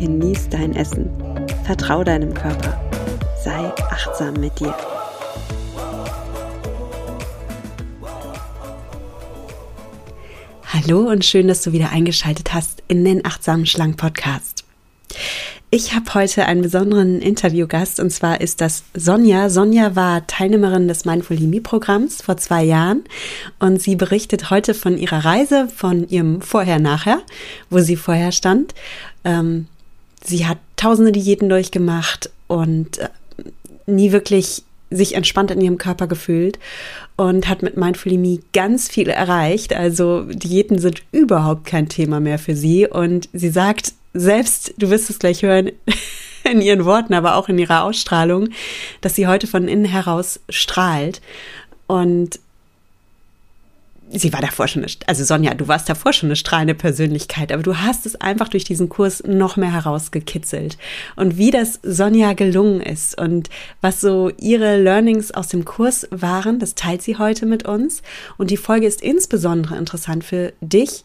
genieß dein Essen, vertrau deinem Körper, sei achtsam mit dir. Hallo und schön, dass du wieder eingeschaltet hast in den Achtsamen Schlank Podcast. Ich habe heute einen besonderen Interviewgast und zwar ist das Sonja. Sonja war Teilnehmerin des Mindful-Programms vor zwei Jahren und sie berichtet heute von ihrer Reise, von ihrem Vorher-Nachher, wo sie vorher stand. Ähm, sie hat tausende Diäten durchgemacht und äh, nie wirklich sich entspannt in ihrem Körper gefühlt und hat mit Mindful Me ganz viel erreicht. Also Diäten sind überhaupt kein Thema mehr für sie und sie sagt, selbst, du wirst es gleich hören, in ihren Worten, aber auch in ihrer Ausstrahlung, dass sie heute von innen heraus strahlt. Und sie war davor schon, eine, also Sonja, du warst davor schon eine strahlende Persönlichkeit, aber du hast es einfach durch diesen Kurs noch mehr herausgekitzelt. Und wie das Sonja gelungen ist und was so ihre Learnings aus dem Kurs waren, das teilt sie heute mit uns. Und die Folge ist insbesondere interessant für dich,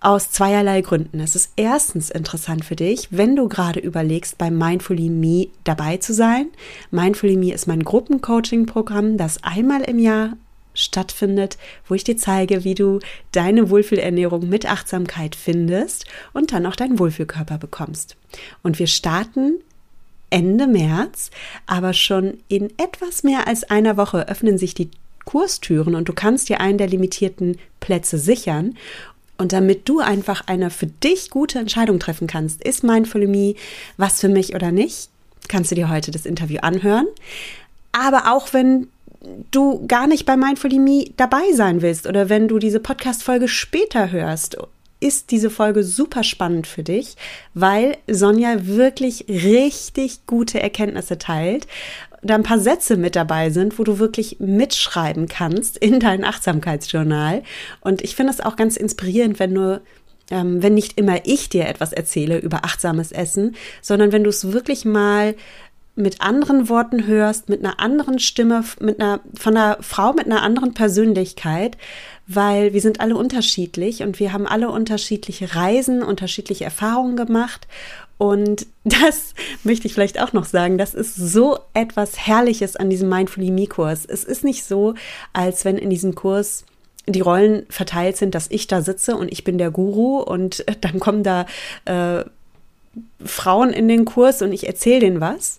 aus zweierlei Gründen. Es ist erstens interessant für dich, wenn du gerade überlegst, beim Mindfully Me dabei zu sein. Mindfully Me ist mein Gruppencoaching-Programm, das einmal im Jahr stattfindet, wo ich dir zeige, wie du deine Wohlfühlernährung mit Achtsamkeit findest und dann auch deinen Wohlfühlkörper bekommst. Und wir starten Ende März, aber schon in etwas mehr als einer Woche öffnen sich die Kurstüren und du kannst dir einen der limitierten Plätze sichern. Und damit du einfach eine für dich gute Entscheidung treffen kannst, ist Mindful Me was für mich oder nicht, kannst du dir heute das Interview anhören. Aber auch wenn du gar nicht bei Mindful Me dabei sein willst oder wenn du diese Podcast-Folge später hörst, ist diese Folge super spannend für dich, weil Sonja wirklich richtig gute Erkenntnisse teilt da ein paar Sätze mit dabei sind, wo du wirklich mitschreiben kannst in dein Achtsamkeitsjournal. Und ich finde es auch ganz inspirierend, wenn du ähm, wenn nicht immer ich dir etwas erzähle über achtsames Essen, sondern wenn du es wirklich mal mit anderen Worten hörst, mit einer anderen Stimme, mit einer, von einer Frau mit einer anderen Persönlichkeit, weil wir sind alle unterschiedlich und wir haben alle unterschiedliche Reisen, unterschiedliche Erfahrungen gemacht und das möchte ich vielleicht auch noch sagen, das ist so etwas Herrliches an diesem Mindfully Me-Kurs. Es ist nicht so, als wenn in diesem Kurs die Rollen verteilt sind, dass ich da sitze und ich bin der Guru und dann kommen da äh, Frauen in den Kurs und ich erzähle denen was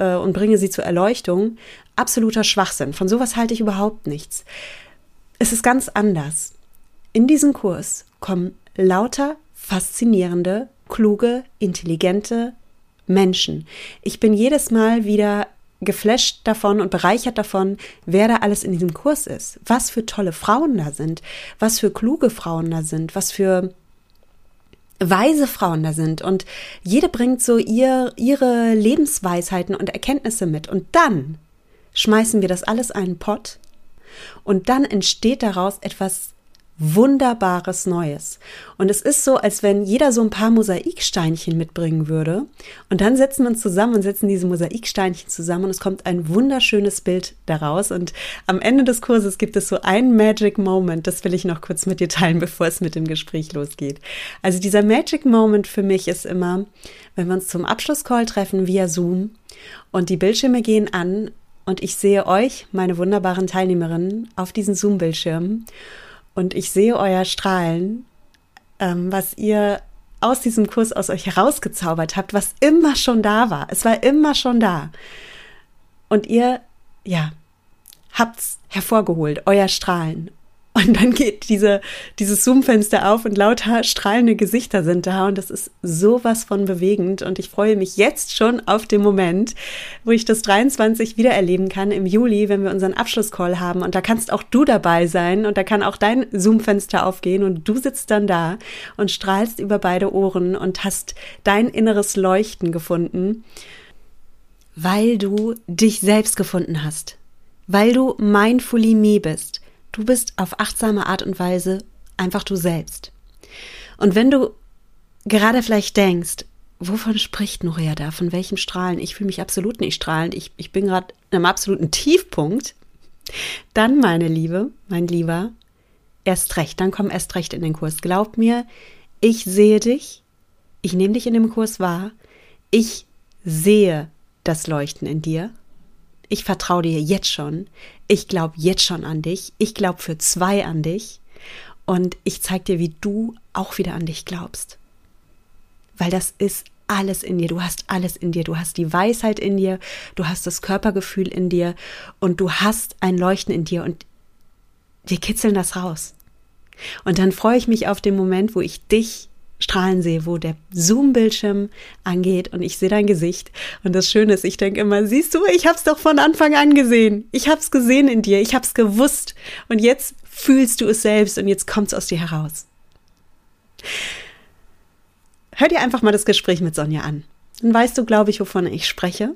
äh, und bringe sie zur Erleuchtung. Absoluter Schwachsinn. Von sowas halte ich überhaupt nichts. Es ist ganz anders. In diesem Kurs kommen lauter faszinierende kluge, intelligente Menschen. Ich bin jedes Mal wieder geflasht davon und bereichert davon, wer da alles in diesem Kurs ist. Was für tolle Frauen da sind, was für kluge Frauen da sind, was für weise Frauen da sind. Und jede bringt so ihr, ihre Lebensweisheiten und Erkenntnisse mit. Und dann schmeißen wir das alles einen Pott und dann entsteht daraus etwas wunderbares Neues. Und es ist so, als wenn jeder so ein paar Mosaiksteinchen mitbringen würde. Und dann setzen wir uns zusammen und setzen diese Mosaiksteinchen zusammen und es kommt ein wunderschönes Bild daraus. Und am Ende des Kurses gibt es so ein Magic Moment. Das will ich noch kurz mit dir teilen, bevor es mit dem Gespräch losgeht. Also dieser Magic Moment für mich ist immer, wenn wir uns zum Abschlusscall treffen via Zoom und die Bildschirme gehen an und ich sehe euch, meine wunderbaren Teilnehmerinnen, auf diesen Zoom-Bildschirmen und ich sehe euer Strahlen, ähm, was ihr aus diesem Kurs aus euch herausgezaubert habt, was immer schon da war. Es war immer schon da. Und ihr, ja, habt's hervorgeholt, euer Strahlen. Und dann geht diese, dieses Zoom-Fenster auf und lauter strahlende Gesichter sind da. Und das ist sowas von bewegend. Und ich freue mich jetzt schon auf den Moment, wo ich das 23 wieder erleben kann im Juli, wenn wir unseren Abschlusscall haben. Und da kannst auch du dabei sein. Und da kann auch dein Zoom-Fenster aufgehen. Und du sitzt dann da und strahlst über beide Ohren und hast dein inneres Leuchten gefunden, weil du dich selbst gefunden hast, weil du mindfully me bist Du bist auf achtsame Art und Weise einfach du selbst. Und wenn du gerade vielleicht denkst, wovon spricht Nuria da? Von welchem Strahlen? Ich fühle mich absolut nicht strahlend. Ich, ich bin gerade in einem absoluten Tiefpunkt. Dann, meine Liebe, mein Lieber, erst recht, dann komm erst recht in den Kurs. Glaub mir, ich sehe dich, ich nehme dich in dem Kurs wahr, ich sehe das Leuchten in dir ich vertraue dir jetzt schon. Ich glaube jetzt schon an dich. Ich glaube für zwei an dich. Und ich zeige dir, wie du auch wieder an dich glaubst. Weil das ist alles in dir. Du hast alles in dir. Du hast die Weisheit in dir. Du hast das Körpergefühl in dir. Und du hast ein Leuchten in dir. Und wir kitzeln das raus. Und dann freue ich mich auf den Moment, wo ich dich strahlen sehe, wo der Zoom-Bildschirm angeht und ich sehe dein Gesicht. Und das Schöne ist, ich denke immer, siehst du, ich hab's doch von Anfang an gesehen. Ich hab's gesehen in dir, ich hab's gewusst. Und jetzt fühlst du es selbst und jetzt kommt's aus dir heraus. Hör dir einfach mal das Gespräch mit Sonja an. Dann weißt du, glaube ich, wovon ich spreche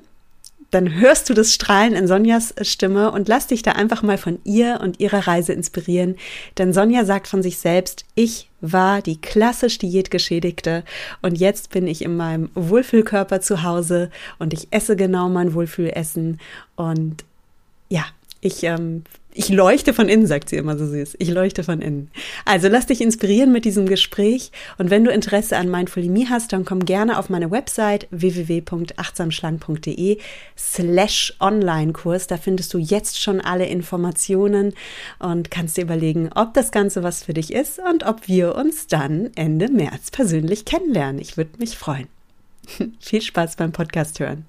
dann hörst du das Strahlen in Sonjas Stimme und lass dich da einfach mal von ihr und ihrer Reise inspirieren. Denn Sonja sagt von sich selbst, ich war die klassisch Diätgeschädigte und jetzt bin ich in meinem Wohlfühlkörper zu Hause und ich esse genau mein Wohlfühlessen und ja, ich ähm, ich leuchte von innen, sagt sie immer so süß. Ich leuchte von innen. Also lass dich inspirieren mit diesem Gespräch. Und wenn du Interesse an Mindfully Me hast, dann komm gerne auf meine Website www.achtsamschlank.de slash Online-Kurs. Da findest du jetzt schon alle Informationen und kannst dir überlegen, ob das Ganze was für dich ist und ob wir uns dann Ende März persönlich kennenlernen. Ich würde mich freuen. Viel Spaß beim Podcast hören.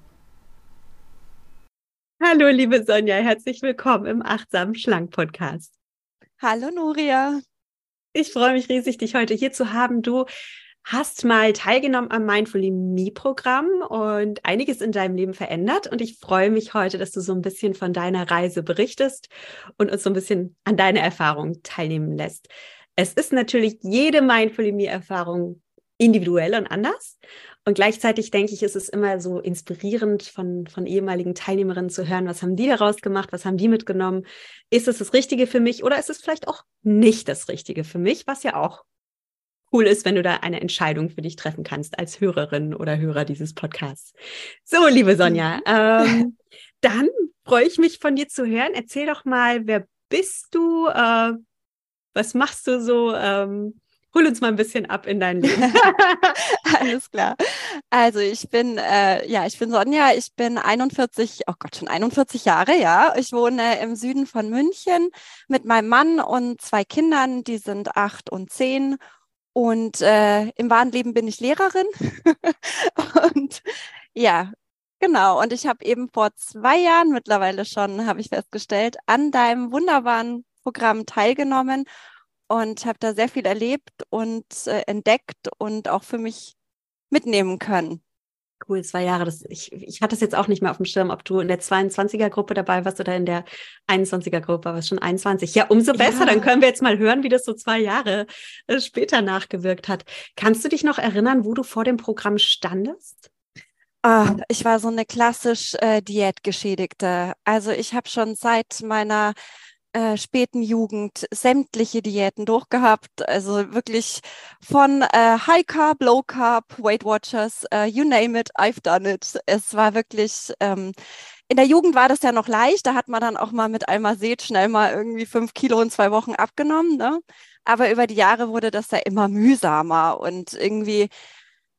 Hallo, liebe Sonja, herzlich willkommen im Achtsam Schlank Podcast. Hallo, Nuria. Ich freue mich riesig, dich heute hier zu haben. Du hast mal teilgenommen am Mindfully Me Programm und einiges in deinem Leben verändert. Und ich freue mich heute, dass du so ein bisschen von deiner Reise berichtest und uns so ein bisschen an deine Erfahrungen teilnehmen lässt. Es ist natürlich jede Mindfully Me Erfahrung individuell und anders. Und gleichzeitig denke ich, ist es immer so inspirierend von, von ehemaligen Teilnehmerinnen zu hören, was haben die daraus gemacht, was haben die mitgenommen? Ist es das Richtige für mich oder ist es vielleicht auch nicht das Richtige für mich, was ja auch cool ist, wenn du da eine Entscheidung für dich treffen kannst als Hörerin oder Hörer dieses Podcasts. So, liebe Sonja, mhm. ähm, dann freue ich mich von dir zu hören. Erzähl doch mal, wer bist du? Äh, was machst du so? Ähm, Hol uns mal ein bisschen ab in dein Leben. Alles klar. Also ich bin, äh, ja, ich bin Sonja, ich bin 41, oh Gott, schon 41 Jahre, ja. Ich wohne im Süden von München mit meinem Mann und zwei Kindern, die sind acht und zehn. Und äh, im wahren Leben bin ich Lehrerin. und ja, Genau, und ich habe eben vor zwei Jahren mittlerweile schon, habe ich festgestellt, an deinem wunderbaren Programm teilgenommen und habe da sehr viel erlebt und äh, entdeckt und auch für mich mitnehmen können. Cool, zwei Jahre. Das, ich, ich hatte es jetzt auch nicht mehr auf dem Schirm, ob du in der 22er-Gruppe dabei warst oder in der 21er-Gruppe, aber schon 21. Ja, umso besser. Ja. Dann können wir jetzt mal hören, wie das so zwei Jahre äh, später nachgewirkt hat. Kannst du dich noch erinnern, wo du vor dem Programm standest? Ah, ich war so eine klassisch äh, Diätgeschädigte. Also ich habe schon seit meiner äh, späten Jugend sämtliche Diäten durchgehabt. Also wirklich von äh, High Carb, Low Carb, Weight Watchers, uh, you name it, I've done it. Es war wirklich, ähm, in der Jugend war das ja noch leicht. Da hat man dann auch mal mit Almazet schnell mal irgendwie fünf Kilo in zwei Wochen abgenommen. Ne? Aber über die Jahre wurde das ja immer mühsamer und irgendwie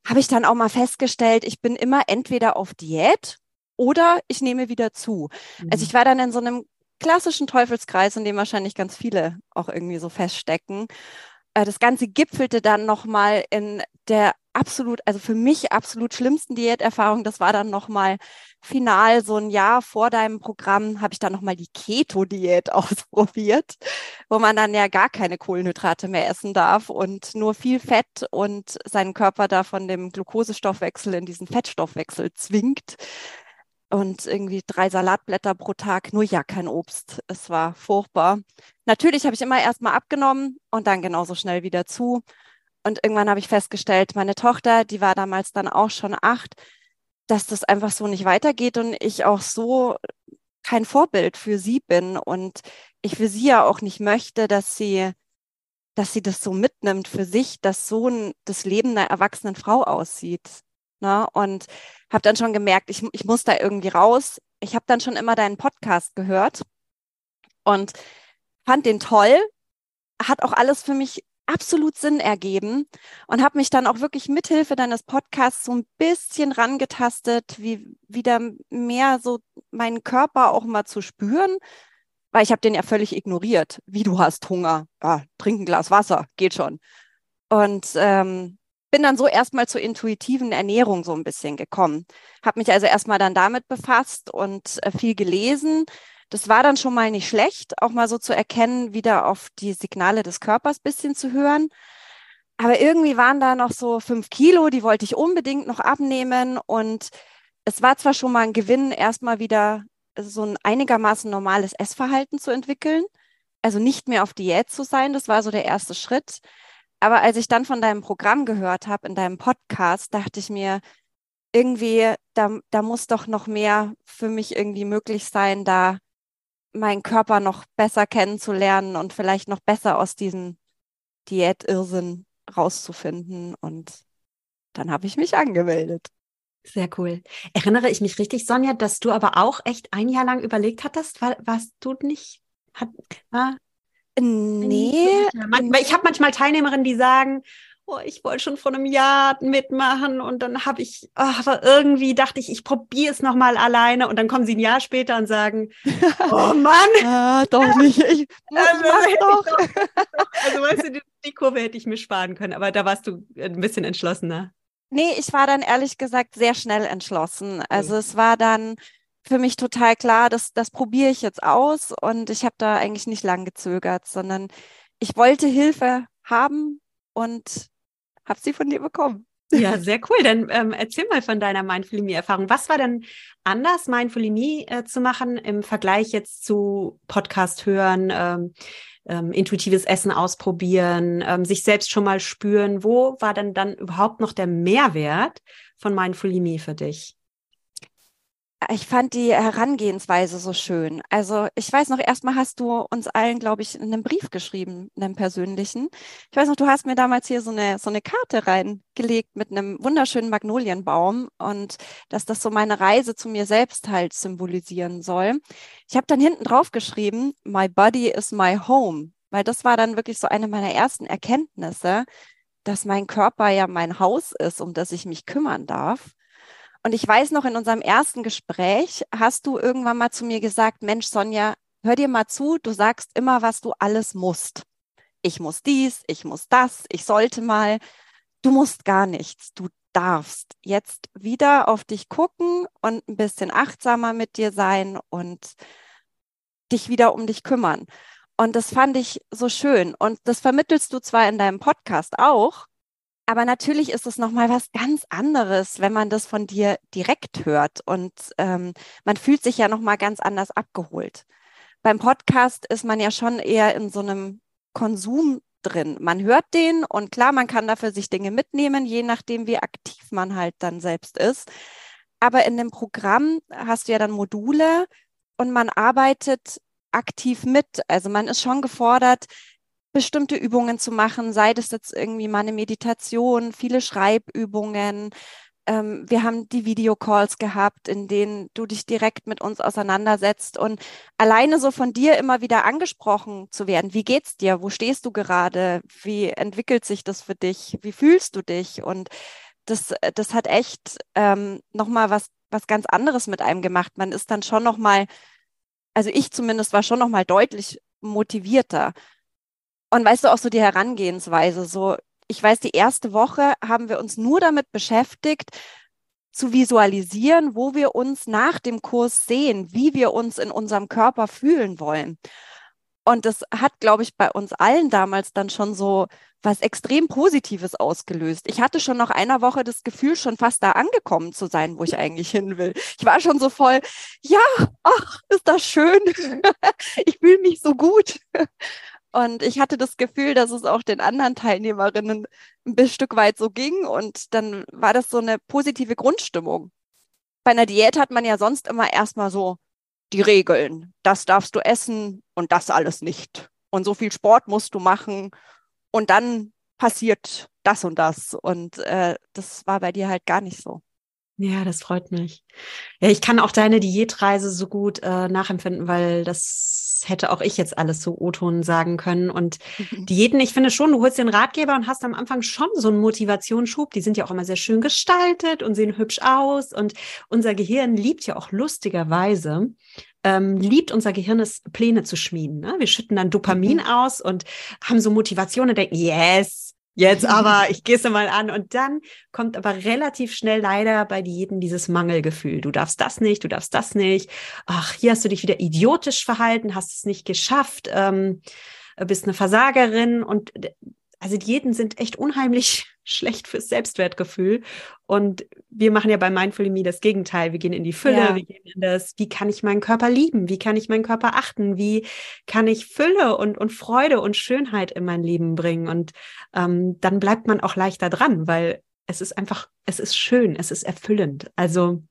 habe ich dann auch mal festgestellt, ich bin immer entweder auf Diät oder ich nehme wieder zu. Also mhm. Also ich war dann in so einem klassischen Teufelskreis, in dem wahrscheinlich ganz viele auch irgendwie so feststecken. äh, das Ganze gipfelte dann nochmal in der absolut, also für mich absolut schlimmsten Diäterfahrung. Das war dann nochmal final, so ein Jahr vor deinem Programm, habe ich dann nochmal die Keto-Diät ausprobiert, wo man dann ja gar keine Kohlenhydrate mehr essen darf und nur viel Fett und seinen Körper da von dem Glukosestoffwechsel in diesen Fettstoffwechsel zwingt. Und irgendwie drei Salatblätter pro Tag, nur ja kein Obst. Es war furchtbar. Natürlich habe ich immer erstmal abgenommen und dann genauso schnell wieder zu. Und irgendwann habe ich festgestellt, meine Tochter, die war damals dann auch schon acht, dass das einfach so nicht weitergeht und ich auch so kein Vorbild für sie bin und ich für sie ja auch nicht möchte, dass sie, dass sie das so mitnimmt für sich, dass so ein, das Leben einer erwachsenen Frau aussieht. Ne? Und habe dann schon gemerkt, ich, ich muss da irgendwie raus. Ich habe dann schon immer deinen Podcast gehört und fand den toll, hat auch alles für mich absolut Sinn ergeben und habe mich dann auch wirklich mithilfe deines Podcasts so ein bisschen rangetastet, wie wieder mehr so meinen Körper auch mal zu spüren, weil ich habe den ja völlig ignoriert. Wie du hast Hunger, ja, trink ein Glas Wasser, geht schon. Und ähm, bin dann so erstmal zur intuitiven Ernährung so ein bisschen gekommen. Habe mich also erstmal dann damit befasst und äh, viel gelesen das war dann schon mal nicht schlecht, auch mal so zu erkennen, wieder auf die Signale des Körpers bisschen zu hören. Aber irgendwie waren da noch so fünf Kilo, die wollte ich unbedingt noch abnehmen. Und es war zwar schon mal ein Gewinn, erstmal wieder so ein einigermaßen normales Essverhalten zu entwickeln. Also nicht mehr auf Diät zu sein, das war so der erste Schritt. Aber als ich dann von deinem Programm gehört habe, in deinem Podcast, dachte ich mir, irgendwie, da, da muss doch noch mehr für mich irgendwie möglich sein, da meinen Körper noch besser kennenzulernen und vielleicht noch besser aus diesem Diätirrsinn rauszufinden. Und dann habe ich mich angemeldet. Sehr cool. Erinnere ich mich richtig, Sonja, dass du aber auch echt ein Jahr lang überlegt hattest, war, warst du nicht? Hat, nee. Ich habe manchmal Teilnehmerinnen, die sagen, oh, ich wollte schon vor einem Jahr mitmachen und dann habe ich, oh, aber irgendwie dachte ich, ich probiere es nochmal alleine und dann kommen sie ein Jahr später und sagen, oh Mann. ah, doch nicht, ich also, doch. doch. Also weißt du, die, die Kurve hätte ich mir sparen können, aber da warst du ein bisschen entschlossener. Nee, ich war dann ehrlich gesagt sehr schnell entschlossen. Also es war dann für mich total klar, dass das probiere ich jetzt aus und ich habe da eigentlich nicht lang gezögert, sondern ich wollte Hilfe haben und habe sie von dir bekommen. Ja, sehr cool. Dann ähm, erzähl mal von deiner Mindful Me-Erfahrung. Was war denn anders, Mindful Me äh, zu machen im Vergleich jetzt zu Podcast hören, ähm, ähm, intuitives Essen ausprobieren, ähm, sich selbst schon mal spüren? Wo war denn dann überhaupt noch der Mehrwert von Mindful Me für dich? Ich fand die Herangehensweise so schön. Also ich weiß noch, erstmal hast du uns allen, glaube ich, einen Brief geschrieben, einen persönlichen. Ich weiß noch, du hast mir damals hier so eine, so eine Karte reingelegt mit einem wunderschönen Magnolienbaum und dass das so meine Reise zu mir selbst halt symbolisieren soll. Ich habe dann hinten drauf geschrieben, My body is my home, weil das war dann wirklich so eine meiner ersten Erkenntnisse, dass mein Körper ja mein Haus ist, um das ich mich kümmern darf. Und ich weiß noch, in unserem ersten Gespräch hast du irgendwann mal zu mir gesagt, Mensch, Sonja, hör dir mal zu, du sagst immer, was du alles musst. Ich muss dies, ich muss das, ich sollte mal. Du musst gar nichts, du darfst jetzt wieder auf dich gucken und ein bisschen achtsamer mit dir sein und dich wieder um dich kümmern. Und das fand ich so schön. Und das vermittelst du zwar in deinem Podcast auch, aber natürlich ist es nochmal was ganz anderes, wenn man das von dir direkt hört und ähm, man fühlt sich ja nochmal ganz anders abgeholt. Beim Podcast ist man ja schon eher in so einem Konsum drin. Man hört den und klar, man kann dafür sich Dinge mitnehmen, je nachdem, wie aktiv man halt dann selbst ist. Aber in dem Programm hast du ja dann Module und man arbeitet aktiv mit. Also man ist schon gefordert, bestimmte Übungen zu machen, sei das jetzt irgendwie mal eine Meditation, viele Schreibübungen. Ähm, wir haben die Videocalls gehabt, in denen du dich direkt mit uns auseinandersetzt und alleine so von dir immer wieder angesprochen zu werden. Wie geht's dir? Wo stehst du gerade? Wie entwickelt sich das für dich? Wie fühlst du dich? Und das, das hat echt ähm, nochmal was, was ganz anderes mit einem gemacht. Man ist dann schon nochmal, also ich zumindest war schon nochmal deutlich motivierter Und weißt du auch so die Herangehensweise, so, ich weiß, die erste Woche haben wir uns nur damit beschäftigt, zu visualisieren, wo wir uns nach dem Kurs sehen, wie wir uns in unserem Körper fühlen wollen. Und das hat, glaube ich, bei uns allen damals dann schon so was extrem Positives ausgelöst. Ich hatte schon nach einer Woche das Gefühl, schon fast da angekommen zu sein, wo ich eigentlich hin will. Ich war schon so voll, ja, ach, ist das schön. ich fühle mich so gut. Und ich hatte das Gefühl, dass es auch den anderen Teilnehmerinnen ein Stück weit so ging. Und dann war das so eine positive Grundstimmung. Bei einer Diät hat man ja sonst immer erstmal so die Regeln. Das darfst du essen und das alles nicht. Und so viel Sport musst du machen. Und dann passiert das und das. Und äh, das war bei dir halt gar nicht so. Ja, das freut mich. Ja, ich kann auch deine Diätreise so gut äh, nachempfinden, weil das hätte auch ich jetzt alles so O-Ton sagen können. Und mhm. Diäten, ich finde schon, du holst den Ratgeber und hast am Anfang schon so einen Motivationsschub. Die sind ja auch immer sehr schön gestaltet und sehen hübsch aus. Und unser Gehirn liebt ja auch lustigerweise, ähm, liebt unser Gehirn es, Pläne zu schmieden. Ne? Wir schütten dann Dopamin mhm. aus und haben so Motivation und denken, yes, jetzt aber, ich gehe es mal an. Und dann kommt aber relativ schnell leider bei jedem dieses Mangelgefühl. Du darfst das nicht, du darfst das nicht. Ach, hier hast du dich wieder idiotisch verhalten, hast es nicht geschafft, ähm, bist eine Versagerin. Und also Diäten sind echt unheimlich schlecht fürs Selbstwertgefühl. Und wir machen ja bei Mindful Me das Gegenteil. Wir gehen in die Fülle, ja. wir gehen in das, wie kann ich meinen Körper lieben? Wie kann ich meinen Körper achten? Wie kann ich Fülle und, und Freude und Schönheit in mein Leben bringen? Und ähm, dann bleibt man auch leichter dran, weil es ist einfach, es ist schön, es ist erfüllend. Also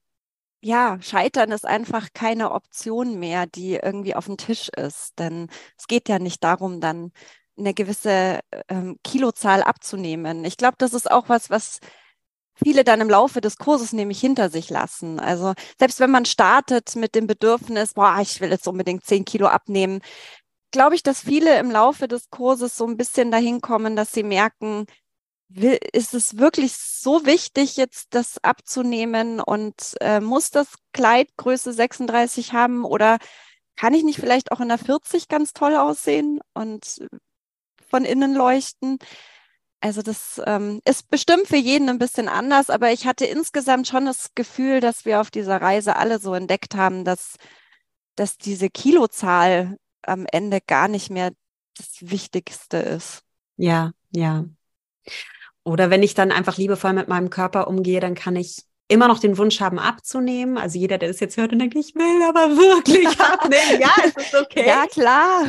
ja, Scheitern ist einfach keine Option mehr, die irgendwie auf dem Tisch ist. Denn es geht ja nicht darum, dann eine gewisse ähm, Kilozahl abzunehmen. Ich glaube, das ist auch was, was viele dann im Laufe des Kurses nämlich hinter sich lassen. Also selbst wenn man startet mit dem Bedürfnis, boah, ich will jetzt unbedingt zehn Kilo abnehmen, glaube ich, dass viele im Laufe des Kurses so ein bisschen dahin kommen, dass sie merken, ist es wirklich so wichtig, jetzt das abzunehmen und äh, muss das Kleid Größe 36 haben oder kann ich nicht vielleicht auch in der 40 ganz toll aussehen und von innen leuchten. Also das ähm, ist bestimmt für jeden ein bisschen anders, aber ich hatte insgesamt schon das Gefühl, dass wir auf dieser Reise alle so entdeckt haben, dass, dass diese Kilozahl am Ende gar nicht mehr das Wichtigste ist. Ja, ja. Oder wenn ich dann einfach liebevoll mit meinem Körper umgehe, dann kann ich immer noch den Wunsch haben, abzunehmen. Also jeder, der das jetzt hört und denkt, ich will aber wirklich abnehmen. ja, es ist okay. Ja, klar.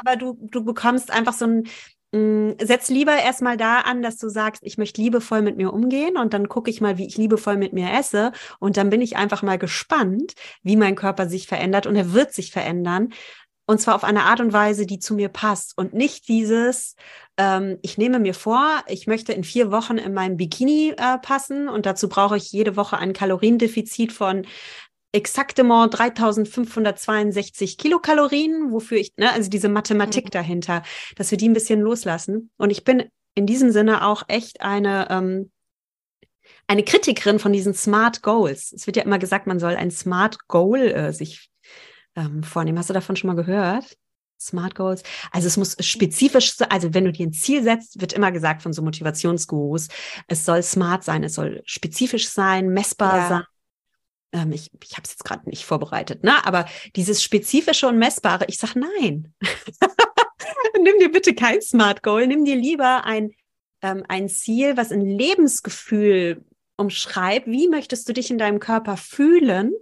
aber du, du bekommst einfach so ein, mm, setz lieber erstmal da an, dass du sagst, ich möchte liebevoll mit mir umgehen und dann gucke ich mal, wie ich liebevoll mit mir esse und dann bin ich einfach mal gespannt, wie mein Körper sich verändert und er wird sich verändern, und zwar auf eine Art und Weise, die zu mir passt und nicht dieses, ähm, ich nehme mir vor, ich möchte in vier Wochen in meinem Bikini äh, passen und dazu brauche ich jede Woche ein Kaloriendefizit von exaktement 3562 Kilokalorien, wofür ich, ne, also diese Mathematik mhm. dahinter, dass wir die ein bisschen loslassen. Und ich bin in diesem Sinne auch echt eine, ähm, eine Kritikerin von diesen Smart Goals. Es wird ja immer gesagt, man soll ein Smart Goal äh, sich ähm, vornehmen. Hast du davon schon mal gehört? Smart Goals. Also es muss spezifisch sein, also wenn du dir ein Ziel setzt, wird immer gesagt von so Motivationsgurus, es soll smart sein, es soll spezifisch sein, messbar ja. sein. Ähm, ich ich habe es jetzt gerade nicht vorbereitet, ne? aber dieses spezifische und messbare, ich sage nein. nimm dir bitte kein Smart Goal, nimm dir lieber ein, ähm, ein Ziel, was ein Lebensgefühl umschreibt, wie möchtest du dich in deinem Körper fühlen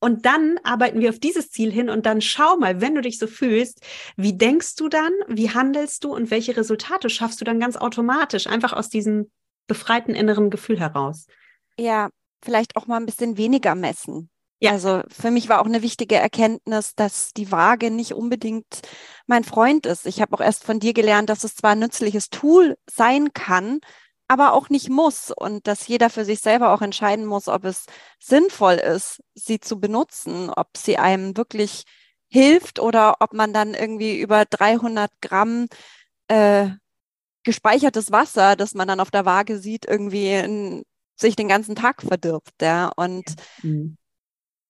und dann arbeiten wir auf dieses Ziel hin und dann schau mal, wenn du dich so fühlst, wie denkst du dann, wie handelst du und welche Resultate schaffst du dann ganz automatisch, einfach aus diesem befreiten inneren Gefühl heraus. Ja, vielleicht auch mal ein bisschen weniger messen. Ja. Also für mich war auch eine wichtige Erkenntnis, dass die Waage nicht unbedingt mein Freund ist. Ich habe auch erst von dir gelernt, dass es zwar ein nützliches Tool sein kann, aber auch nicht muss und dass jeder für sich selber auch entscheiden muss, ob es sinnvoll ist, sie zu benutzen, ob sie einem wirklich hilft oder ob man dann irgendwie über 300 Gramm äh, gespeichertes Wasser, das man dann auf der Waage sieht, irgendwie in, sich den ganzen Tag verdirbt. Ja? Und mhm.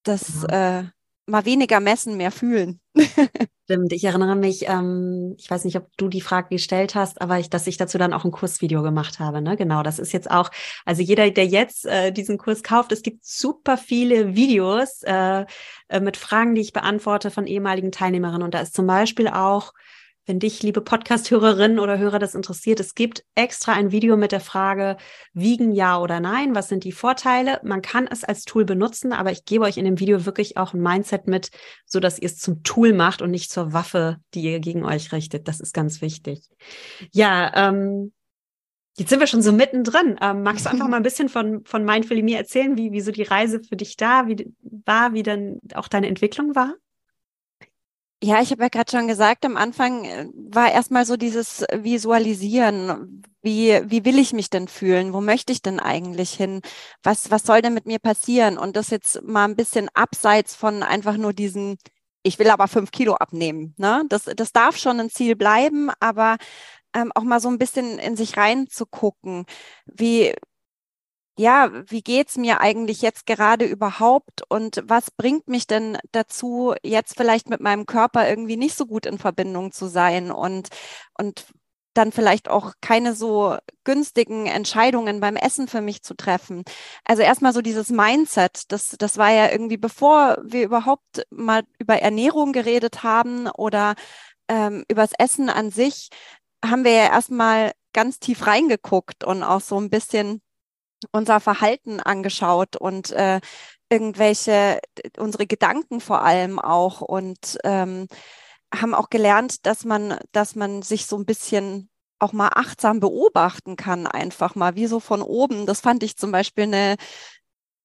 das, äh, mal weniger messen, mehr fühlen. Stimmt, ich erinnere mich, ähm, ich weiß nicht, ob du die Frage gestellt hast, aber ich, dass ich dazu dann auch ein Kursvideo gemacht habe. Ne? Genau, das ist jetzt auch, also jeder, der jetzt äh, diesen Kurs kauft, es gibt super viele Videos äh, äh, mit Fragen, die ich beantworte von ehemaligen Teilnehmerinnen. Und da ist zum Beispiel auch wenn dich, liebe Podcast-Hörerinnen oder Hörer, das interessiert, es gibt extra ein Video mit der Frage, wiegen ja oder nein, was sind die Vorteile? Man kann es als Tool benutzen, aber ich gebe euch in dem Video wirklich auch ein Mindset mit, so dass ihr es zum Tool macht und nicht zur Waffe, die ihr gegen euch richtet. Das ist ganz wichtig. Ja, ähm, Jetzt sind wir schon so mittendrin. Ähm, magst du einfach mal ein bisschen von, von Mindfully mir erzählen, wie, wie so die Reise für dich da wie, war, wie dann auch deine Entwicklung war? Ja, ich habe ja gerade schon gesagt, am Anfang äh, war erstmal so dieses Visualisieren. Wie, wie will ich mich denn fühlen? Wo möchte ich denn eigentlich hin? Was, was soll denn mit mir passieren? Und das jetzt mal ein bisschen abseits von einfach nur diesen, ich will aber fünf Kilo abnehmen. Ne? Das, das darf schon ein Ziel bleiben, aber ähm, auch mal so ein bisschen in sich reinzugucken. Wie, ja, wie geht's mir eigentlich jetzt gerade überhaupt und was bringt mich denn dazu, jetzt vielleicht mit meinem Körper irgendwie nicht so gut in Verbindung zu sein und, und dann vielleicht auch keine so günstigen Entscheidungen beim Essen für mich zu treffen. Also erstmal so dieses Mindset, das, das war ja irgendwie, bevor wir überhaupt mal über Ernährung geredet haben oder ähm, übers Essen an sich, haben wir ja erstmal ganz tief reingeguckt und auch so ein bisschen unser Verhalten angeschaut und äh, irgendwelche, unsere Gedanken vor allem auch und ähm, haben auch gelernt, dass man, dass man sich so ein bisschen auch mal achtsam beobachten kann, einfach mal, wie so von oben. Das fand ich zum Beispiel eine,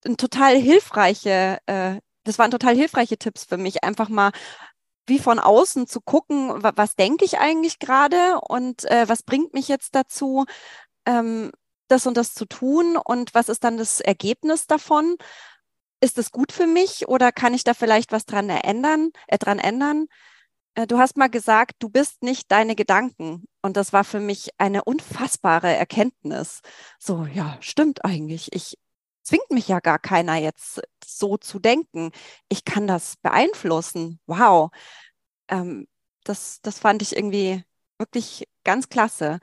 eine total hilfreiche, äh, das waren total hilfreiche Tipps für mich, einfach mal wie von außen zu gucken, was, denke ich eigentlich gerade und äh, was bringt mich jetzt dazu, ähm, das und das zu tun und was ist dann das Ergebnis davon? Ist es gut für mich oder kann ich da vielleicht was dran ändern, äh, dran ändern? Äh, du hast mal gesagt, du bist nicht deine Gedanken. Und das war für mich eine unfassbare Erkenntnis. So, ja, stimmt eigentlich. Ich zwingt mich ja gar keiner jetzt so zu denken. Ich kann das beeinflussen. Wow. Ähm, das, das fand ich irgendwie wirklich ganz klasse.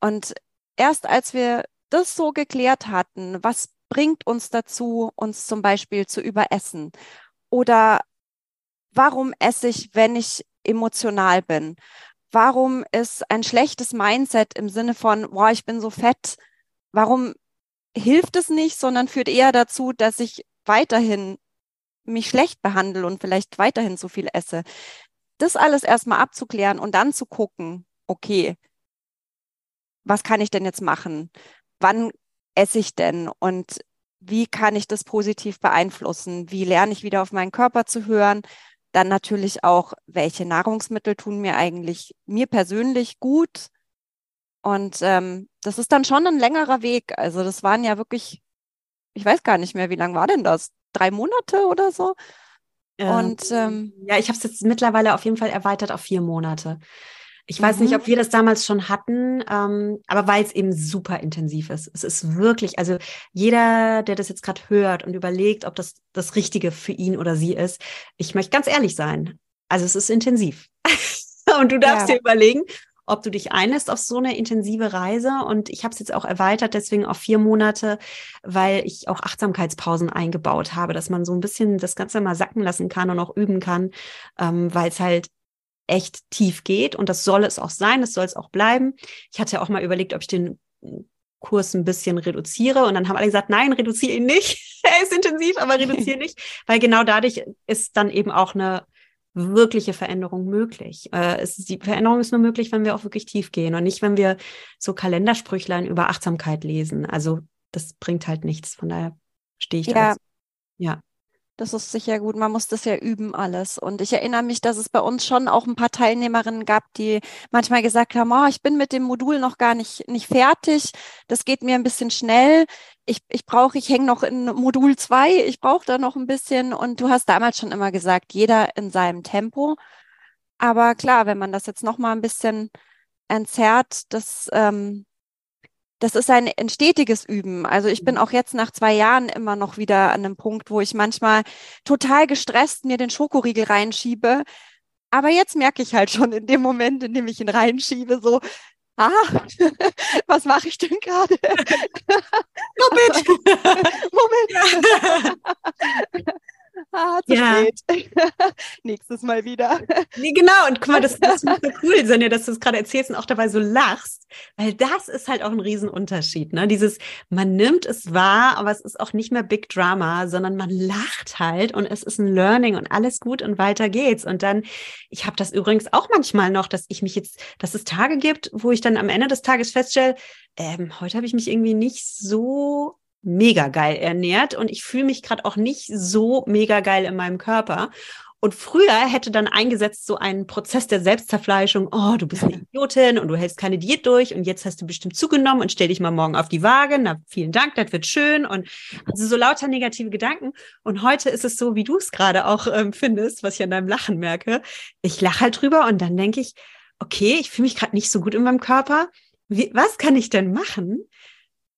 Und erst als wir das so geklärt hatten, was bringt uns dazu, uns zum Beispiel zu überessen? Oder warum esse ich, wenn ich emotional bin? Warum ist ein schlechtes Mindset im Sinne von, boah, ich bin so fett, warum hilft es nicht, sondern führt eher dazu, dass ich weiterhin mich schlecht behandle und vielleicht weiterhin so viel esse? Das alles erstmal abzuklären und dann zu gucken, okay, was kann ich denn jetzt machen? Wann esse ich denn? Und wie kann ich das positiv beeinflussen? Wie lerne ich wieder auf meinen Körper zu hören? Dann natürlich auch, welche Nahrungsmittel tun mir eigentlich mir persönlich gut? Und ähm, das ist dann schon ein längerer Weg. Also das waren ja wirklich, ich weiß gar nicht mehr, wie lang war denn das? Drei Monate oder so? Und ähm, ja, ich habe es jetzt mittlerweile auf jeden Fall erweitert auf vier Monate. Ich weiß mhm. nicht, ob wir das damals schon hatten, ähm, aber weil es eben super intensiv ist. Es ist wirklich, also jeder, der das jetzt gerade hört und überlegt, ob das das Richtige für ihn oder sie ist, ich möchte ganz ehrlich sein. Also es ist intensiv. und du darfst ja. dir überlegen, ob du dich einlässt auf so eine intensive Reise. Und ich habe es jetzt auch erweitert, deswegen auf vier Monate, weil ich auch Achtsamkeitspausen eingebaut habe, dass man so ein bisschen das Ganze mal sacken lassen kann und auch üben kann, ähm, weil es halt echt tief geht und das soll es auch sein, das soll es auch bleiben. Ich hatte auch mal überlegt, ob ich den Kurs ein bisschen reduziere und dann haben alle gesagt, nein, reduziere ihn nicht. er ist intensiv, aber reduziere nicht, weil genau dadurch ist dann eben auch eine wirkliche Veränderung möglich. Äh, es die Veränderung ist nur möglich, wenn wir auch wirklich tief gehen und nicht, wenn wir so Kalendersprüchlein über Achtsamkeit lesen. Also das bringt halt nichts. Von daher stehe ich ja. da. Ja. Das ist sicher gut. Man muss das ja üben alles. Und ich erinnere mich, dass es bei uns schon auch ein paar Teilnehmerinnen gab, die manchmal gesagt haben, oh, ich bin mit dem Modul noch gar nicht, nicht fertig. Das geht mir ein bisschen schnell. Ich, ich brauche, ich hänge noch in Modul zwei. Ich brauche da noch ein bisschen. Und du hast damals schon immer gesagt, jeder in seinem Tempo. Aber klar, wenn man das jetzt noch mal ein bisschen entzerrt, das, ähm, das ist ein, ein stetiges Üben. Also ich bin mhm. auch jetzt nach zwei Jahren immer noch wieder an einem Punkt, wo ich manchmal total gestresst mir den Schokoriegel reinschiebe. Aber jetzt merke ich halt schon in dem Moment, in dem ich ihn reinschiebe, so, ah, was mache ich denn gerade? Moment. Ah, zu ja. spät. Nächstes Mal wieder. Nee, genau. Und guck mal, das, das ist super cool, Sonja, dass du es gerade erzählst und auch dabei so lachst, weil das ist halt auch ein Riesenunterschied. Ne? Dieses, man nimmt es wahr, aber es ist auch nicht mehr Big Drama, sondern man lacht halt und es ist ein Learning und alles gut und weiter geht's. Und dann, ich habe das übrigens auch manchmal noch, dass ich mich jetzt, dass es Tage gibt, wo ich dann am Ende des Tages feststelle, ähm, heute habe ich mich irgendwie nicht so mega geil ernährt und ich fühle mich gerade auch nicht so mega geil in meinem Körper. Und früher hätte dann eingesetzt so ein Prozess der Selbstzerfleischung. Oh, du bist eine Idiotin und du hältst keine Diät durch und jetzt hast du bestimmt zugenommen und stell dich mal morgen auf die Waage. Na, vielen Dank, das wird schön. Und also so lauter negative Gedanken. Und heute ist es so, wie du es gerade auch ähm, findest, was ich an deinem Lachen merke. Ich lache halt drüber und dann denke ich, okay, ich fühle mich gerade nicht so gut in meinem Körper. Wie, was kann ich denn machen,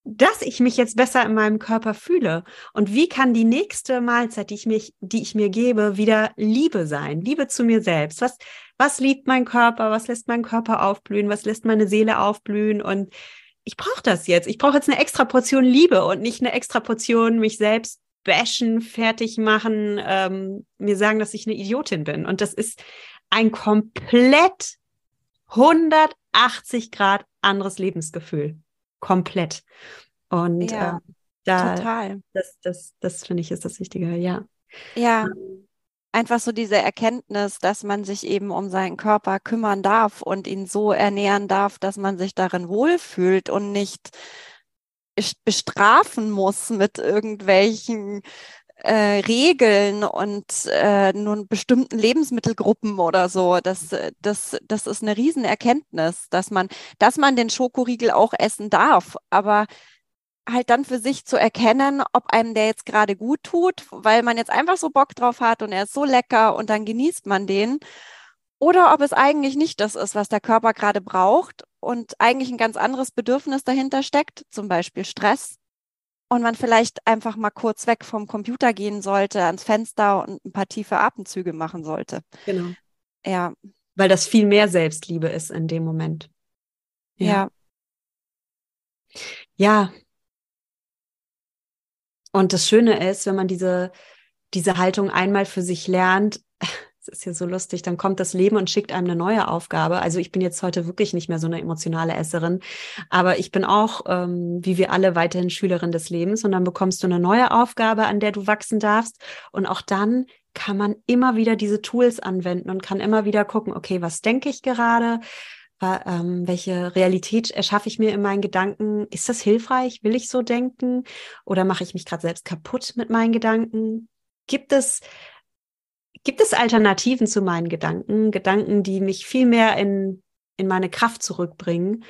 dass ich mich jetzt besser in meinem Körper fühle und wie kann die nächste Mahlzeit, die ich mich, die ich mir gebe, wieder Liebe sein, Liebe zu mir selbst. Was, was liebt mein Körper? Was lässt mein Körper aufblühen? Was lässt meine Seele aufblühen? Und ich brauche das jetzt. Ich brauche jetzt eine extra Portion Liebe und nicht eine extra Portion mich selbst bashen, fertig machen, ähm, mir sagen, dass ich eine Idiotin bin. Und das ist ein komplett 180 Grad anderes Lebensgefühl komplett. Und ja, äh, da, total. das, das, das finde ich ist das Wichtige, ja. Ja, ähm. einfach so diese Erkenntnis, dass man sich eben um seinen Körper kümmern darf und ihn so ernähren darf, dass man sich darin wohlfühlt und nicht bestrafen muss mit irgendwelchen äh, Regeln und äh, nun bestimmten Lebensmittelgruppen oder so. Das, das, das ist eine Riesenerkenntnis, dass man, dass man den Schokoriegel auch essen darf, aber halt dann für sich zu erkennen, ob einem der jetzt gerade gut tut, weil man jetzt einfach so Bock drauf hat und er ist so lecker und dann genießt man den. Oder ob es eigentlich nicht das ist, was der Körper gerade braucht und eigentlich ein ganz anderes Bedürfnis dahinter steckt, zum Beispiel Stress und man vielleicht einfach mal kurz weg vom Computer gehen sollte, ans Fenster und ein paar tiefe Atemzüge machen sollte. Genau. Ja. Weil das viel mehr Selbstliebe ist in dem Moment. Ja. Ja. ja. Und das Schöne ist, wenn man diese, diese Haltung einmal für sich lernt, ist ja so lustig, dann kommt das Leben und schickt einem eine neue Aufgabe. Also ich bin jetzt heute wirklich nicht mehr so eine emotionale Esserin, aber ich bin auch, ähm, wie wir alle, weiterhin Schülerin des Lebens und dann bekommst du eine neue Aufgabe, an der du wachsen darfst und auch dann kann man immer wieder diese Tools anwenden und kann immer wieder gucken, okay, was denke ich gerade? Ähm, welche Realität erschaffe ich mir in meinen Gedanken? Ist das hilfreich? Will ich so denken? Oder mache ich mich gerade selbst kaputt mit meinen Gedanken? Gibt es Gibt es Alternativen zu meinen Gedanken? Gedanken, die mich viel mehr in, in meine Kraft zurückbringen.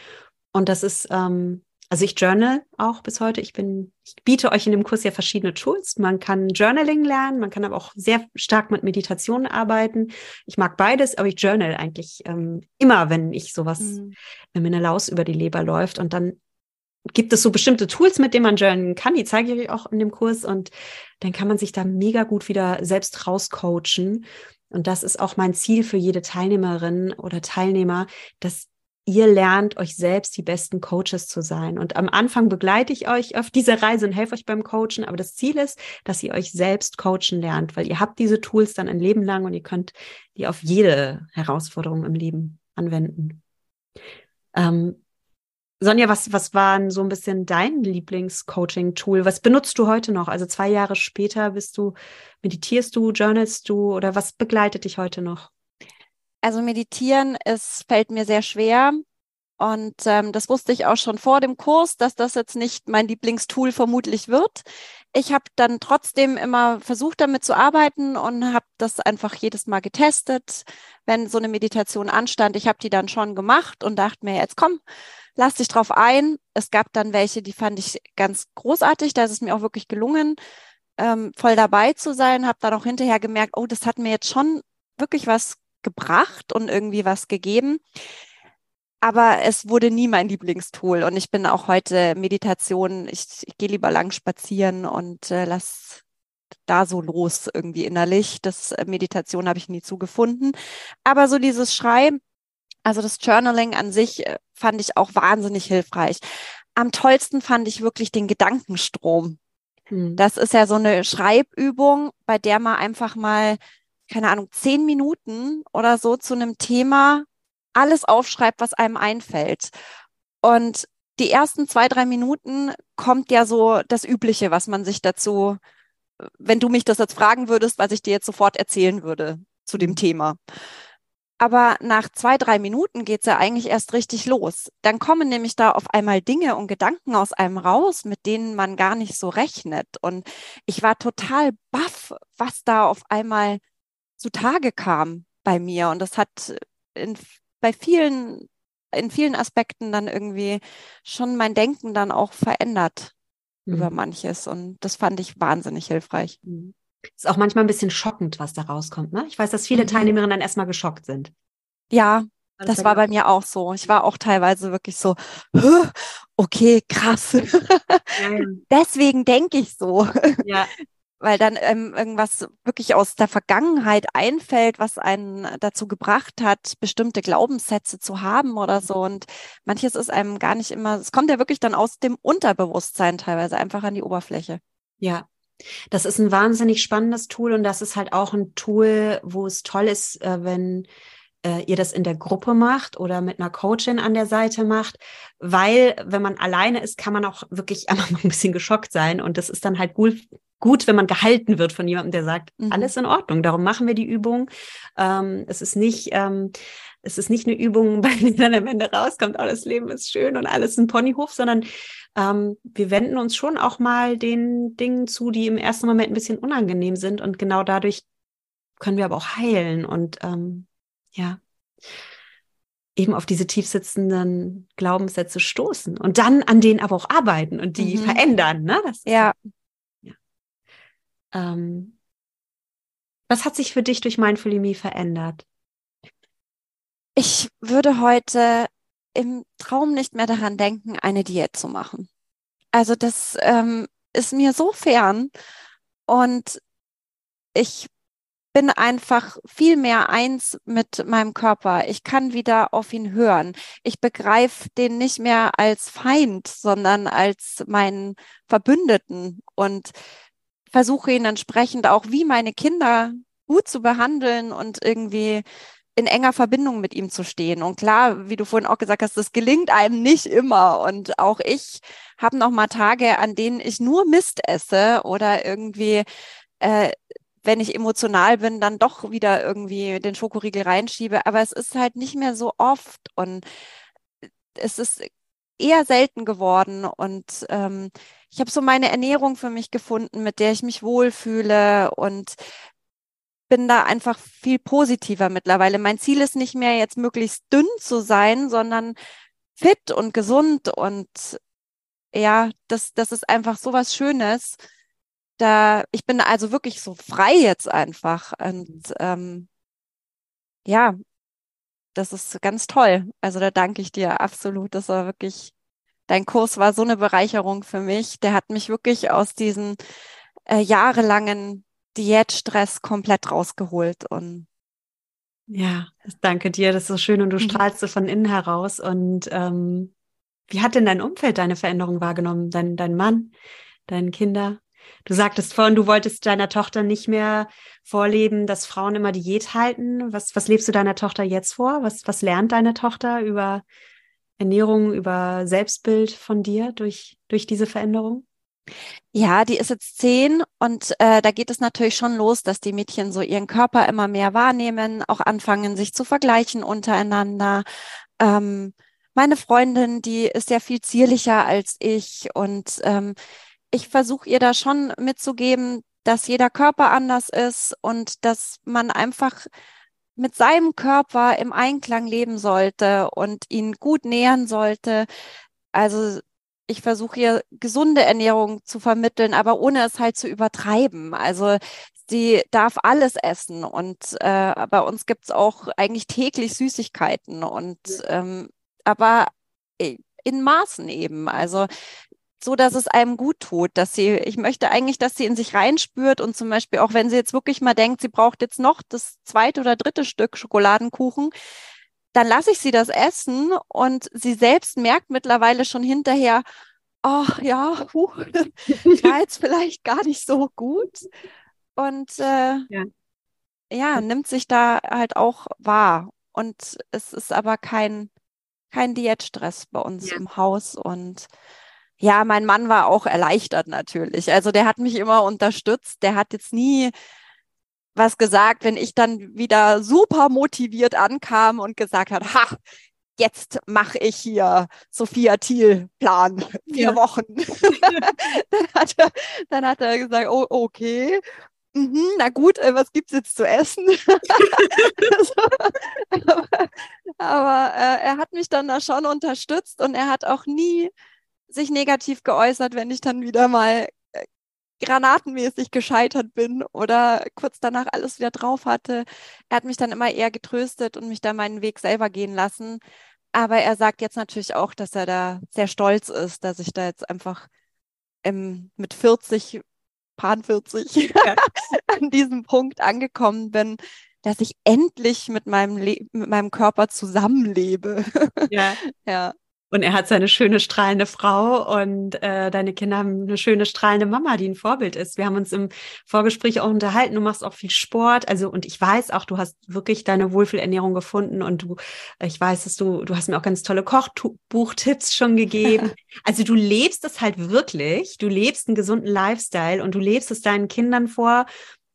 Und das ist, ähm, also ich journal auch bis heute. Ich bin, ich biete euch in dem Kurs ja verschiedene Tools. Man kann Journaling lernen, man kann aber auch sehr stark mit Meditation arbeiten. Ich mag beides, aber ich journal eigentlich ähm, immer, wenn ich sowas, mhm. wenn mir eine Laus über die Leber läuft. Und dann gibt es so bestimmte Tools, mit denen man journalen kann. Die zeige ich euch auch in dem Kurs. Und dann kann man sich da mega gut wieder selbst rauscoachen. Und das ist auch mein Ziel für jede Teilnehmerin oder Teilnehmer, dass ihr lernt, euch selbst die besten Coaches zu sein. Und am Anfang begleite ich euch auf dieser Reise und helfe euch beim Coachen. Aber das Ziel ist, dass ihr euch selbst coachen lernt, weil ihr habt diese Tools dann ein Leben lang und ihr könnt die auf jede Herausforderung im Leben anwenden. Ähm, Sonja, was, was war so ein bisschen dein Lieblingscoaching-Tool? Was benutzt du heute noch? Also zwei Jahre später bist du, meditierst du, journalst du oder was begleitet dich heute noch? Also meditieren, es fällt mir sehr schwer. Und ähm, das wusste ich auch schon vor dem Kurs, dass das jetzt nicht mein Lieblingstool vermutlich wird. Ich habe dann trotzdem immer versucht, damit zu arbeiten und habe das einfach jedes Mal getestet, wenn so eine Meditation anstand. Ich habe die dann schon gemacht und dachte mir, jetzt komm, lass dich drauf ein. Es gab dann welche, die fand ich ganz großartig. Da ist es mir auch wirklich gelungen, ähm, voll dabei zu sein. Habe dann auch hinterher gemerkt, oh, das hat mir jetzt schon wirklich was gebracht und irgendwie was gegeben. Aber es wurde nie mein Lieblingstool und ich bin auch heute Meditation, ich, ich gehe lieber lang spazieren und äh, lass da so los irgendwie innerlich. Das äh, Meditation habe ich nie zugefunden. Aber so dieses Schreiben, also das Journaling an sich äh, fand ich auch wahnsinnig hilfreich. Am tollsten fand ich wirklich den Gedankenstrom. Hm. Das ist ja so eine Schreibübung, bei der man einfach mal, keine Ahnung, zehn Minuten oder so zu einem Thema alles aufschreibt, was einem einfällt. Und die ersten zwei, drei Minuten kommt ja so das Übliche, was man sich dazu, wenn du mich das jetzt fragen würdest, was ich dir jetzt sofort erzählen würde zu dem mhm. Thema. Aber nach zwei, drei Minuten geht's ja eigentlich erst richtig los. Dann kommen nämlich da auf einmal Dinge und Gedanken aus einem raus, mit denen man gar nicht so rechnet. Und ich war total baff, was da auf einmal zutage kam bei mir. Und das hat in bei vielen, in vielen Aspekten dann irgendwie schon mein Denken dann auch verändert mhm. über manches. Und das fand ich wahnsinnig hilfreich. Mhm. Ist auch manchmal ein bisschen schockend, was da rauskommt. Ne? Ich weiß, dass viele mhm. Teilnehmerinnen dann erstmal geschockt sind. Ja, das, das war bei mir auch so. Ich war auch teilweise wirklich so, okay, krass. Deswegen denke ich so. Ja, weil dann ähm, irgendwas wirklich aus der Vergangenheit einfällt, was einen dazu gebracht hat, bestimmte Glaubenssätze zu haben oder so. Und manches ist einem gar nicht immer, es kommt ja wirklich dann aus dem Unterbewusstsein teilweise einfach an die Oberfläche. Ja. Das ist ein wahnsinnig spannendes Tool und das ist halt auch ein Tool, wo es toll ist, äh, wenn äh, ihr das in der Gruppe macht oder mit einer Coachin an der Seite macht, weil wenn man alleine ist, kann man auch wirklich einmal ein bisschen geschockt sein und das ist dann halt gut, gut, wenn man gehalten wird von jemandem, der sagt, mhm. alles in Ordnung, darum machen wir die Übung. Ähm, es ist nicht, ähm, es ist nicht eine Übung, bei der dann am Ende rauskommt, oh, das Leben ist schön und alles ein Ponyhof, sondern ähm, wir wenden uns schon auch mal den Dingen zu, die im ersten Moment ein bisschen unangenehm sind und genau dadurch können wir aber auch heilen und ähm, ja eben auf diese tiefsitzenden Glaubenssätze stoßen und dann an denen aber auch arbeiten und die mhm. verändern. Ne? Das ja. Ähm, was hat sich für dich durch Mindful verändert? Ich würde heute im Traum nicht mehr daran denken, eine Diät zu machen. Also das ähm, ist mir so fern und ich bin einfach viel mehr eins mit meinem Körper. Ich kann wieder auf ihn hören. Ich begreife den nicht mehr als Feind, sondern als meinen Verbündeten und versuche ihn entsprechend auch wie meine Kinder gut zu behandeln und irgendwie in enger Verbindung mit ihm zu stehen. Und klar, wie du vorhin auch gesagt hast, das gelingt einem nicht immer. Und auch ich habe noch mal Tage, an denen ich nur Mist esse oder irgendwie, äh, wenn ich emotional bin, dann doch wieder irgendwie den Schokoriegel reinschiebe. Aber es ist halt nicht mehr so oft und es ist eher selten geworden. Und ähm, ich habe so meine Ernährung für mich gefunden, mit der ich mich wohlfühle und bin da einfach viel positiver mittlerweile. Mein Ziel ist nicht mehr jetzt möglichst dünn zu sein, sondern fit und gesund und ja, das, das ist einfach so was Schönes. Da, ich bin also wirklich so frei jetzt einfach und ähm, ja, das ist ganz toll. Also da danke ich dir absolut. Das war wirklich dein Kurs war so eine Bereicherung für mich. Der hat mich wirklich aus diesem äh, jahrelangen Diätstress komplett rausgeholt und ja, danke dir. Das ist so schön und du mhm. strahlst so von innen heraus. Und ähm, wie hat denn dein Umfeld deine Veränderung wahrgenommen? Dein, dein Mann, deine Kinder? Du sagtest vorhin, du wolltest deiner Tochter nicht mehr vorleben, dass Frauen immer Diät halten. Was, was lebst du deiner Tochter jetzt vor? Was, was lernt deine Tochter über Ernährung, über Selbstbild von dir durch, durch diese Veränderung? Ja, die ist jetzt zehn und äh, da geht es natürlich schon los, dass die Mädchen so ihren Körper immer mehr wahrnehmen, auch anfangen, sich zu vergleichen untereinander. Ähm, meine Freundin, die ist ja viel zierlicher als ich und ähm, ich versuche ihr da schon mitzugeben, dass jeder Körper anders ist und dass man einfach mit seinem Körper im Einklang leben sollte und ihn gut nähern sollte. Also ich versuche hier gesunde Ernährung zu vermitteln, aber ohne es halt zu übertreiben. Also sie darf alles essen und äh, bei uns gibt's auch eigentlich täglich Süßigkeiten und ähm, aber in Maßen eben. Also so, dass es einem gut tut, dass sie, ich möchte eigentlich, dass sie in sich reinspürt und zum Beispiel auch wenn sie jetzt wirklich mal denkt, sie braucht jetzt noch das zweite oder dritte Stück Schokoladenkuchen, dann lasse ich sie das essen und sie selbst merkt mittlerweile schon hinterher, ach ja, huh, war jetzt vielleicht gar nicht so gut. Und äh, ja. ja, nimmt sich da halt auch wahr. Und es ist aber kein, kein Diätstress bei uns ja. im Haus. Und ja, mein Mann war auch erleichtert natürlich. Also der hat mich immer unterstützt. Der hat jetzt nie was gesagt, wenn ich dann wieder super motiviert ankam und gesagt hat, ha, jetzt mache ich hier Sophia Thiel Plan, vier ja. Wochen. dann, hat er, dann hat er gesagt, oh, okay. Mhm, na gut, äh, was gibt's jetzt zu essen? aber, aber äh, er hat mich dann da schon unterstützt und er hat auch nie sich negativ geäußert, wenn ich dann wieder mal äh, granatenmäßig gescheitert bin oder kurz danach alles wieder drauf hatte. Er hat mich dann immer eher getröstet und mich da meinen Weg selber gehen lassen. Aber er sagt jetzt natürlich auch, dass er da sehr stolz ist, dass ich da jetzt einfach ähm, mit 40, Pan 40 ja. an diesem Punkt angekommen bin, dass ich endlich mit meinem, Le mit meinem Körper zusammenlebe. Ja. ja. Und er hat seine schöne strahlende Frau und äh, deine Kinder haben eine schöne strahlende Mama, die ein Vorbild ist. Wir haben uns im Vorgespräch auch unterhalten. Du machst auch viel Sport, also und ich weiß auch, du hast wirklich deine Wohlfühlernährung gefunden und du, ich weiß, dass du, du hast mir auch ganz tolle Kochbuchtipps schon gegeben. also du lebst es halt wirklich. Du lebst einen gesunden Lifestyle und du lebst es deinen Kindern vor.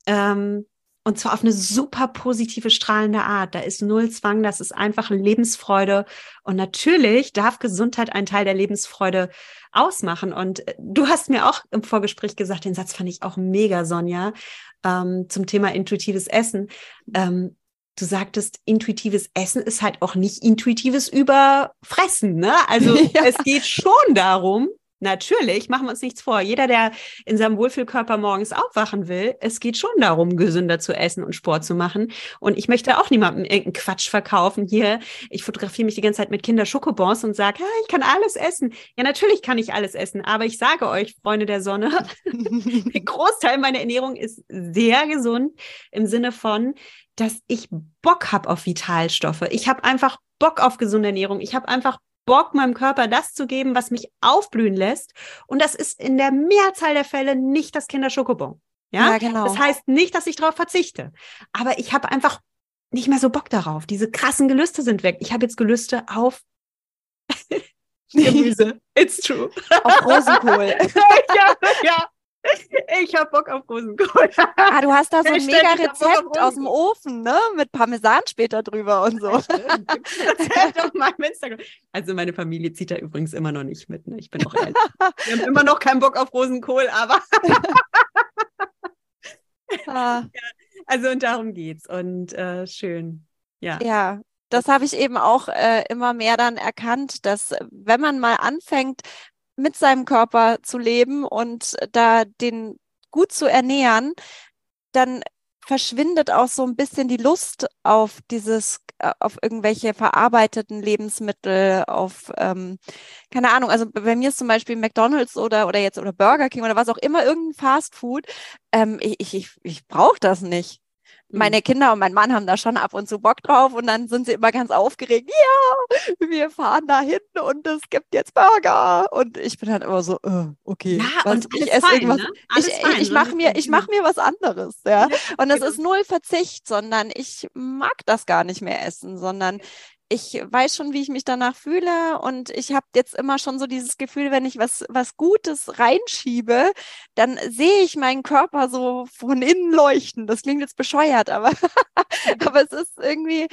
Ähm, und zwar auf eine super positive, strahlende Art. Da ist null Zwang, das ist einfach Lebensfreude. Und natürlich darf Gesundheit einen Teil der Lebensfreude ausmachen. Und äh, du hast mir auch im Vorgespräch gesagt, den Satz fand ich auch mega, Sonja, ähm, zum Thema intuitives Essen. Ähm, du sagtest, intuitives Essen ist halt auch nicht intuitives Überfressen. Ne? Also ja. es geht schon darum, Natürlich, machen wir uns nichts vor. Jeder, der in seinem Wohlfühlkörper morgens aufwachen will, es geht schon darum, gesünder zu essen und Sport zu machen. Und ich möchte auch niemandem irgendeinen Quatsch verkaufen. Hier, ich fotografiere mich die ganze Zeit mit Kinder Schokobons und sage, ja, ich kann alles essen. Ja, natürlich kann ich alles essen. Aber ich sage euch, Freunde der Sonne, der Großteil meiner Ernährung ist sehr gesund im Sinne von, dass ich Bock habe auf Vitalstoffe. Ich habe einfach Bock auf gesunde Ernährung. Ich habe einfach Bock, meinem Körper das zu geben, was mich aufblühen lässt. Und das ist in der Mehrzahl der Fälle nicht das Kinderschokobon. Ja? ja, genau. Das heißt nicht, dass ich darauf verzichte. Aber ich habe einfach nicht mehr so Bock darauf. Diese krassen Gelüste sind weg. Ich habe jetzt Gelüste auf Gemüse. It's true. Auf Rosenkohl. ja, ja. Ich hab Bock auf Rosenkohl. Ah, du hast da so ein mega Rezept aus dem Ofen, ne? Mit Parmesan später drüber und so. Rezept auf meinem Instagram. Also meine Familie zieht da übrigens immer noch nicht mit, ne? Ich bin auch ehrlich. Wir haben immer noch keinen Bock auf Rosenkohl, aber ah. ja, also und darum geht's. Und äh, schön. Ja. Ja, das habe ich eben auch äh, immer mehr dann erkannt, dass wenn man mal anfängt, mit seinem Körper zu leben und da den gut zu ernähren, dann verschwindet auch so ein bisschen die Lust auf dieses, äh, auf irgendwelche verarbeiteten Lebensmittel, auf, ähm, keine Ahnung, also bei mir ist zum Beispiel McDonalds oder, oder jetzt oder Burger King oder was auch immer, irgendein Fast Food, ähm, ich, ich, ich brauche das nicht meine Kinder und mein Mann haben da schon ab und zu Bock drauf und dann sind sie immer ganz aufgeregt. Ja, wir fahren da hin und es gibt jetzt Burger. Und ich bin dann immer so, uh, okay. Ja, und ich esse irgendwas. Ne? Ich, ich, ich mache mir, ich mach mir was anderes. Ja. und es genau. ist null Verzicht, sondern ich mag das gar nicht mehr essen, sondern ich weiß schon, wie ich mich danach fühle und ich habe jetzt immer schon so dieses Gefühl, wenn ich was was Gutes reinschiebe, dann sehe ich meinen Körper so von innen leuchten. Das klingt jetzt bescheuert, aber aber es ist irgendwie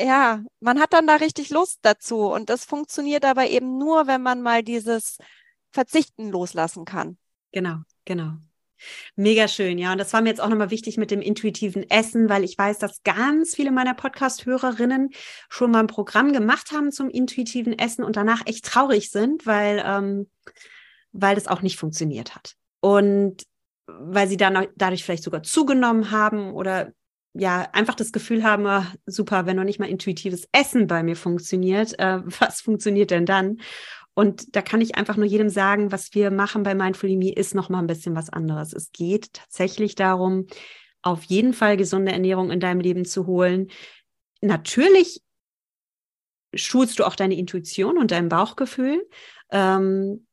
ja, man hat dann da richtig Lust dazu und das funktioniert aber eben nur, wenn man mal dieses Verzichten loslassen kann. Genau, genau. Mega schön, ja. Und das war mir jetzt auch nochmal wichtig mit dem intuitiven Essen, weil ich weiß, dass ganz viele meiner Podcast-Hörerinnen schon mal ein Programm gemacht haben zum intuitiven Essen und danach echt traurig sind, weil, ähm, weil das auch nicht funktioniert hat. Und weil sie dann dadurch vielleicht sogar zugenommen haben oder ja einfach das Gefühl haben, oh, super, wenn noch nicht mal intuitives Essen bei mir funktioniert, äh, was funktioniert denn dann? Und da kann ich einfach nur jedem sagen, was wir machen bei Mindful Me ist noch mal ein bisschen was anderes. Es geht tatsächlich darum, auf jeden Fall gesunde Ernährung in deinem Leben zu holen. Natürlich schulst du auch deine Intuition und dein Bauchgefühl. Ähm,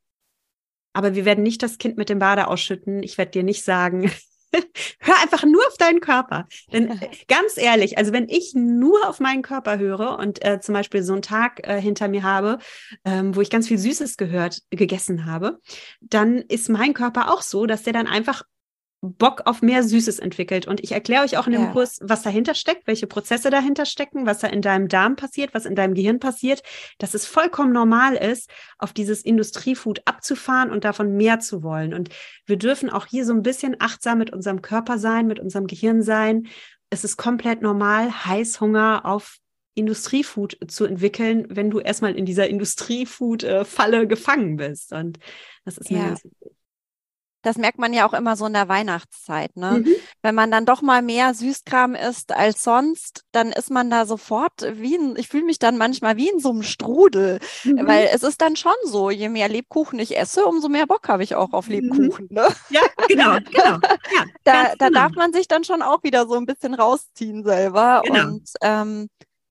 aber wir werden nicht das Kind mit dem Bade ausschütten. Ich werde dir nicht sagen, hör einfach nur auf deinen Körper. Denn äh, ganz ehrlich, also wenn ich nur auf meinen Körper höre und äh, zum Beispiel so einen Tag äh, hinter mir habe, ähm, wo ich ganz viel Süßes gehört, gegessen habe, dann ist mein Körper auch so, dass der dann einfach Bock auf mehr Süßes entwickelt. Und ich erkläre euch auch in dem ja. Kurs, was dahinter steckt, welche Prozesse dahinter stecken, was da in deinem Darm passiert, was in deinem Gehirn passiert, dass es vollkommen normal ist, auf dieses Industriefood abzufahren und davon mehr zu wollen. Und wir dürfen auch hier so ein bisschen achtsam mit unserem Körper sein, mit unserem Gehirn sein. Es ist komplett normal, Heißhunger auf Industriefood zu entwickeln, wenn du erstmal in dieser Industriefood-Falle gefangen bist. Und das ist mir ja. ganz wichtig. Das merkt man ja auch immer so in der Weihnachtszeit. Ne? Mhm. Wenn man dann doch mal mehr Süßkram isst als sonst, dann ist man da sofort wie ein, ich fühle mich dann manchmal wie in so einem Strudel. Mhm. Weil es ist dann schon so, je mehr Lebkuchen ich esse, umso mehr Bock habe ich auch auf mhm. Lebkuchen. Ne? Ja, genau, genau. Ja, da, da genau. darf man sich dann schon auch wieder so ein bisschen rausziehen selber. Genau. Und ähm,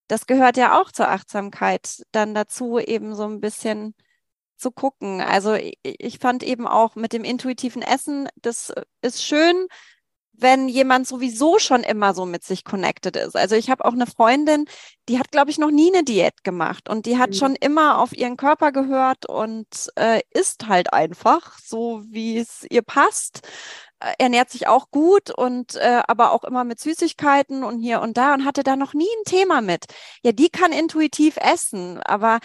das gehört ja auch zur Achtsamkeit dann dazu, eben so ein bisschen zu gucken. Also ich fand eben auch mit dem intuitiven Essen, das ist schön, wenn jemand sowieso schon immer so mit sich connected ist. Also ich habe auch eine Freundin, die hat, glaube ich, noch nie eine Diät gemacht und die hat mhm. schon immer auf ihren Körper gehört und äh, isst halt einfach so, wie es ihr passt. Äh, ernährt sich auch gut und äh, aber auch immer mit Süßigkeiten und hier und da und hatte da noch nie ein Thema mit. Ja, die kann intuitiv essen, aber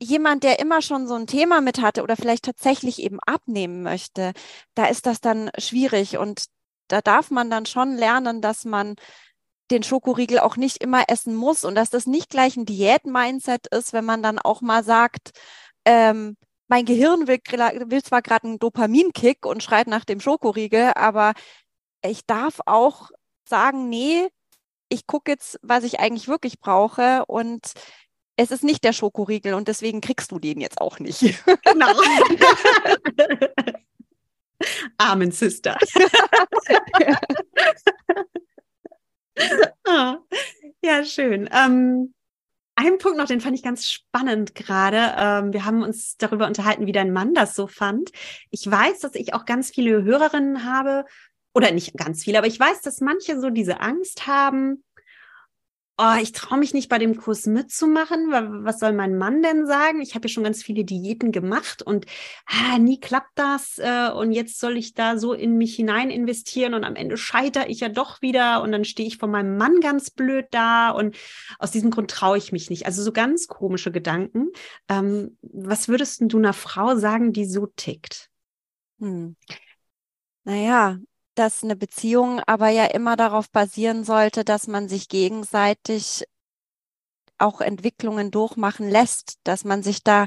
jemand, der immer schon so ein Thema mit hatte oder vielleicht tatsächlich eben abnehmen möchte, da ist das dann schwierig. Und da darf man dann schon lernen, dass man den Schokoriegel auch nicht immer essen muss und dass das nicht gleich ein Diät-Mindset ist, wenn man dann auch mal sagt, ähm, mein Gehirn will, will zwar gerade einen Dopaminkick und schreit nach dem Schokoriegel, aber ich darf auch sagen, nee, ich gucke jetzt, was ich eigentlich wirklich brauche und es ist nicht der Schokoriegel und deswegen kriegst du den jetzt auch nicht. Genau. Amen, Sister. ah, ja, schön. Ähm, ein Punkt noch, den fand ich ganz spannend gerade. Ähm, wir haben uns darüber unterhalten, wie dein Mann das so fand. Ich weiß, dass ich auch ganz viele Hörerinnen habe, oder nicht ganz viele, aber ich weiß, dass manche so diese Angst haben, oh, ich traue mich nicht bei dem Kurs mitzumachen, was soll mein Mann denn sagen? Ich habe ja schon ganz viele Diäten gemacht und ah, nie klappt das äh, und jetzt soll ich da so in mich hinein investieren und am Ende scheitere ich ja doch wieder und dann stehe ich vor meinem Mann ganz blöd da und aus diesem Grund traue ich mich nicht. Also so ganz komische Gedanken. Ähm, was würdest du einer Frau sagen, die so tickt? Hm. Naja, dass eine Beziehung aber ja immer darauf basieren sollte, dass man sich gegenseitig auch Entwicklungen durchmachen lässt, dass man sich da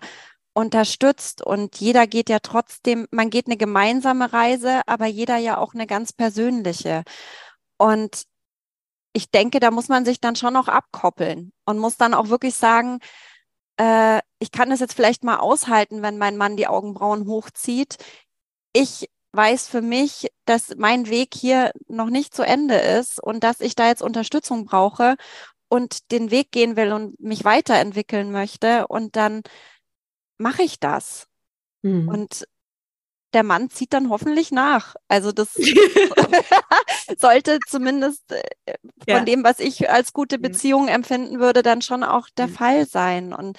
unterstützt und jeder geht ja trotzdem, man geht eine gemeinsame Reise, aber jeder ja auch eine ganz persönliche. Und ich denke, da muss man sich dann schon noch abkoppeln und muss dann auch wirklich sagen, äh, ich kann das jetzt vielleicht mal aushalten, wenn mein Mann die Augenbrauen hochzieht. Ich weiß für mich, dass mein Weg hier noch nicht zu Ende ist und dass ich da jetzt Unterstützung brauche und den Weg gehen will und mich weiterentwickeln möchte. Und dann mache ich das. Mhm. Und der Mann zieht dann hoffentlich nach. Also das sollte zumindest äh, von ja. dem, was ich als gute. Beziehung empfinden würde, dann schon auch der mhm. Fall sein. Und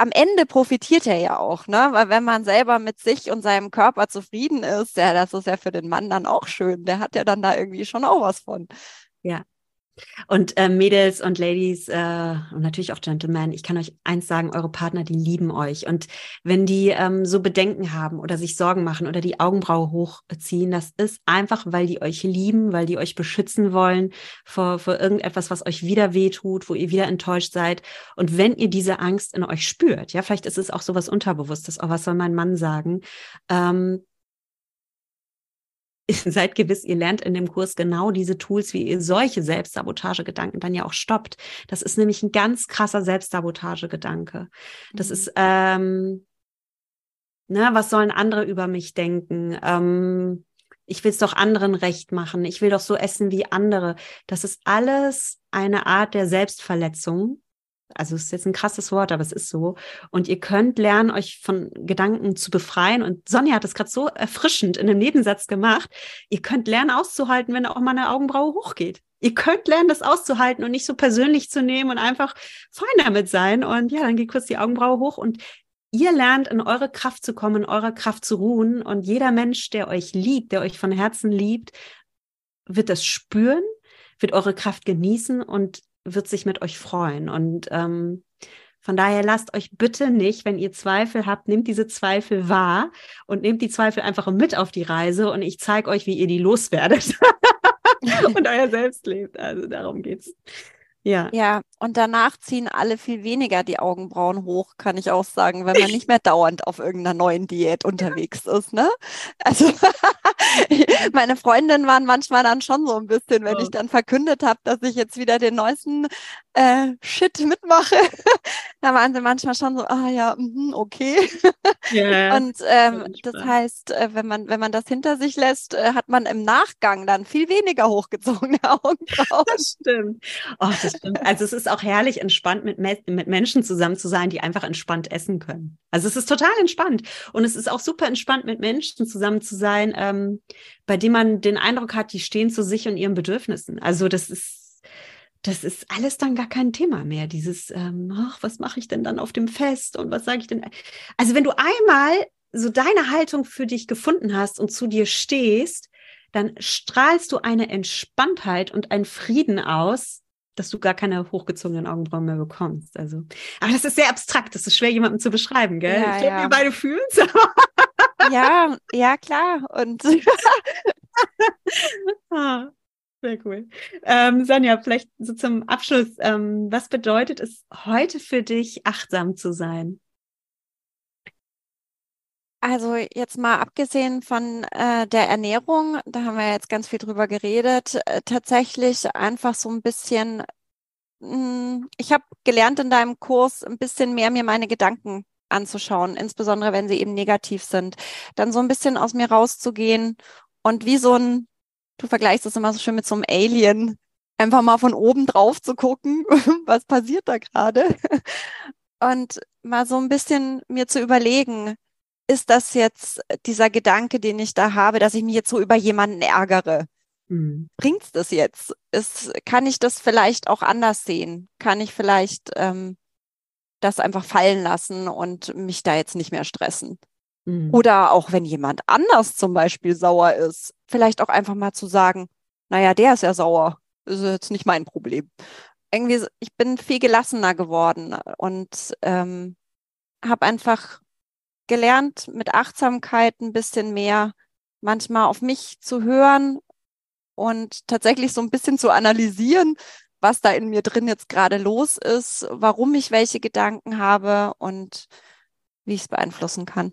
am Ende profitiert er ja auch, ne? Weil wenn man selber mit sich und seinem Körper zufrieden ist, ja, das ist ja für den Mann dann auch schön. Der hat ja dann da irgendwie schon auch was von. Ja, und äh, Mädels und Ladies äh, und natürlich auch Gentlemen, ich kann euch eins sagen, eure Partner, die lieben euch. Und wenn die ähm, so Bedenken haben oder sich Sorgen machen oder die Augenbraue hochziehen, das ist einfach, weil die euch lieben, weil die euch beschützen wollen vor, vor irgendetwas, was euch wieder wehtut, wo ihr wieder enttäuscht seid. Und wenn ihr diese Angst in euch spürt, ja, vielleicht ist es auch so was Unterbewusstes, oh, was soll mein Mann sagen? Ähm, seid gewiss, ihr lernt in dem Kurs genau diese Tools, wie ihr solche Selbstsabotagegedanken dann ja auch stoppt. Das ist nämlich ein ganz krasser Selbstsabotagegedanke. Das mhm. ist, ähm, ne, was sollen andere über mich denken? Ähm, ich will es doch anderen recht machen. Ich will doch so essen wie andere. Das ist alles eine Art der Selbstverletzung also es ist jetzt ein krasses Wort, aber es ist so. Und ihr könnt lernen, euch von Gedanken zu befreien. Und Sonja hat es gerade so erfrischend in einem Nebensatz gemacht. Ihr könnt lernen, auszuhalten, wenn auch mal eine Augenbraue hochgeht. Ihr könnt lernen, das auszuhalten und nicht so persönlich zu nehmen und einfach fein damit sein. Und ja, dann geht kurz die Augenbraue hoch und ihr lernt, in eure Kraft zu kommen, in eurer Kraft zu ruhen. Und jeder Mensch, der euch liebt, der euch von Herzen liebt, wird das spüren, wird eure Kraft genießen und wird sich mit euch freuen. Und ähm, von daher lasst euch bitte nicht, wenn ihr Zweifel habt, nehmt diese Zweifel wahr und nehmt die Zweifel einfach mit auf die Reise und ich zeige euch, wie ihr die loswerdet und euer Selbst lebt. Also darum geht's. Ja. Ja, und danach ziehen alle viel weniger die Augenbrauen hoch, kann ich auch sagen, wenn man nicht mehr dauernd auf irgendeiner neuen Diät unterwegs ist, ne? Also meine Freundinnen waren manchmal dann schon so ein bisschen, wenn ich dann verkündet habe, dass ich jetzt wieder den neuesten äh, Shit mitmache, da waren sie manchmal schon so, ah ja, mh, okay. Yeah, und ähm, das heißt, äh, wenn man, wenn man das hinter sich lässt, äh, hat man im Nachgang dann viel weniger hochgezogene Augenbrauen. Das stimmt. Oh, das stimmt. Also es ist auch herrlich entspannt, mit, mit Menschen zusammen zu sein, die einfach entspannt essen können. Also es ist total entspannt. Und es ist auch super entspannt, mit Menschen zusammen zu sein, ähm, bei denen man den Eindruck hat, die stehen zu sich und ihren Bedürfnissen. Also das ist das ist alles dann gar kein Thema mehr. Dieses, ähm, ach, was mache ich denn dann auf dem Fest und was sage ich denn? Also wenn du einmal so deine Haltung für dich gefunden hast und zu dir stehst, dann strahlst du eine Entspanntheit und einen Frieden aus, dass du gar keine hochgezogenen Augenbrauen mehr bekommst. Also, aber das ist sehr abstrakt, das ist schwer jemandem zu beschreiben, gell? Ja, ich glaube, ja. wir beide fühlen es. ja, ja, klar. Und ah, sehr cool. Ähm, Sonja, vielleicht so zum Abschluss, ähm, was bedeutet es heute für dich, achtsam zu sein? Also jetzt mal abgesehen von äh, der Ernährung, da haben wir jetzt ganz viel drüber geredet, äh, tatsächlich einfach so ein bisschen, mh, hm, ich habe gelernt in deinem Kurs ein bisschen mehr mir meine Gedanken anzuschauen, insbesondere wenn sie eben negativ sind, dann so ein bisschen aus mir rauszugehen und wie so ein, du vergleichst das immer so schön mit so einem Alien, einfach mal von oben drauf zu gucken, was passiert da gerade und mal so ein bisschen mir zu überlegen, ist das jetzt dieser Gedanke, den ich da habe, dass ich mich jetzt so über jemanden ärgere? Mhm. Bringt's das jetzt? Ist, kann ich das vielleicht auch anders sehen? Kann ich vielleicht ähm, das einfach fallen lassen und mich da jetzt nicht mehr stressen? Mhm. Oder auch wenn jemand anders zum Beispiel sauer ist, vielleicht auch einfach mal zu sagen, naja, der ist ja sauer, ist jetzt nicht mein Problem. Irgendwie, ich bin viel gelassener geworden und ähm, habe einfach gelernt, mit Achtsamkeit ein bisschen mehr manchmal auf mich zu hören und tatsächlich so ein bisschen zu analysieren, was da in mir drin jetzt gerade los ist, warum ich welche Gedanken habe und wie ich es beeinflussen kann.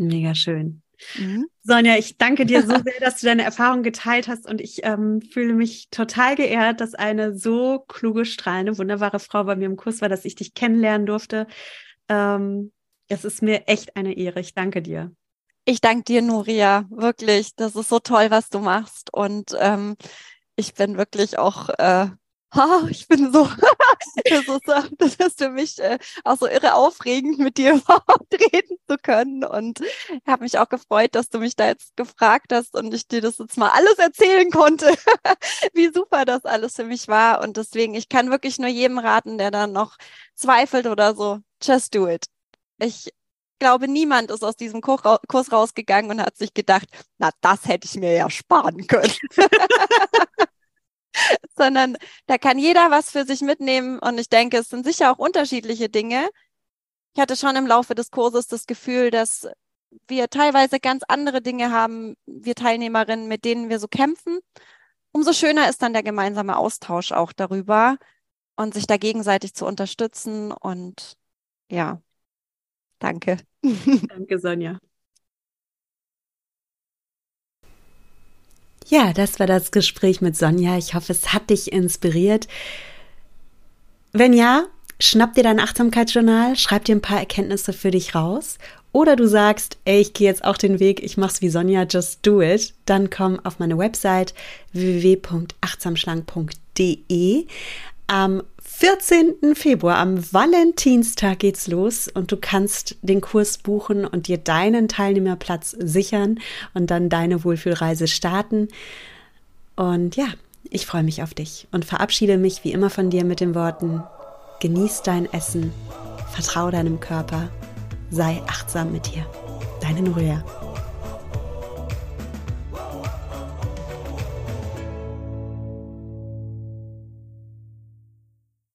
Mega schön. Mhm. Sonja, ich danke dir so sehr, dass du deine Erfahrung geteilt hast und ich ähm, fühle mich total geehrt, dass eine so kluge, strahlende, wunderbare Frau bei mir im Kurs war, dass ich dich kennenlernen durfte. Ähm, es ist mir echt eine Ehre. Ich danke dir. Ich danke dir, Nuria. Wirklich, das ist so toll, was du machst. Und ähm, ich bin wirklich auch, äh, oh, ich bin so, das, ist, das ist für mich äh, auch so irre aufregend, mit dir überhaupt reden zu können. Und habe mich auch gefreut, dass du mich da jetzt gefragt hast und ich dir das jetzt mal alles erzählen konnte, wie super das alles für mich war. Und deswegen, ich kann wirklich nur jedem raten, der da noch zweifelt oder so, just do it. Ich glaube, niemand ist aus diesem Kurs rausgegangen und hat sich gedacht, na, das hätte ich mir ja sparen können. Sondern da kann jeder was für sich mitnehmen und ich denke, es sind sicher auch unterschiedliche Dinge. Ich hatte schon im Laufe des Kurses das Gefühl, dass wir teilweise ganz andere Dinge haben, wir Teilnehmerinnen, mit denen wir so kämpfen. Umso schöner ist dann der gemeinsame Austausch auch darüber und sich da gegenseitig zu unterstützen und ja, Danke. Danke, Sonja. Ja, das war das Gespräch mit Sonja. Ich hoffe, es hat dich inspiriert. Wenn ja, schnapp dir dein Achtsamkeitsjournal, schreib dir ein paar Erkenntnisse für dich raus. Oder du sagst, ey, ich gehe jetzt auch den Weg, ich mach's wie Sonja, just do it. Dann komm auf meine Website www.achtsamschlank.de. Am 14. Februar, am Valentinstag geht's los und du kannst den Kurs buchen und dir deinen Teilnehmerplatz sichern und dann deine Wohlfühlreise starten. Und ja, ich freue mich auf dich und verabschiede mich wie immer von dir mit den Worten, genieß dein Essen, vertraue deinem Körper, sei achtsam mit dir. Deine Nuria.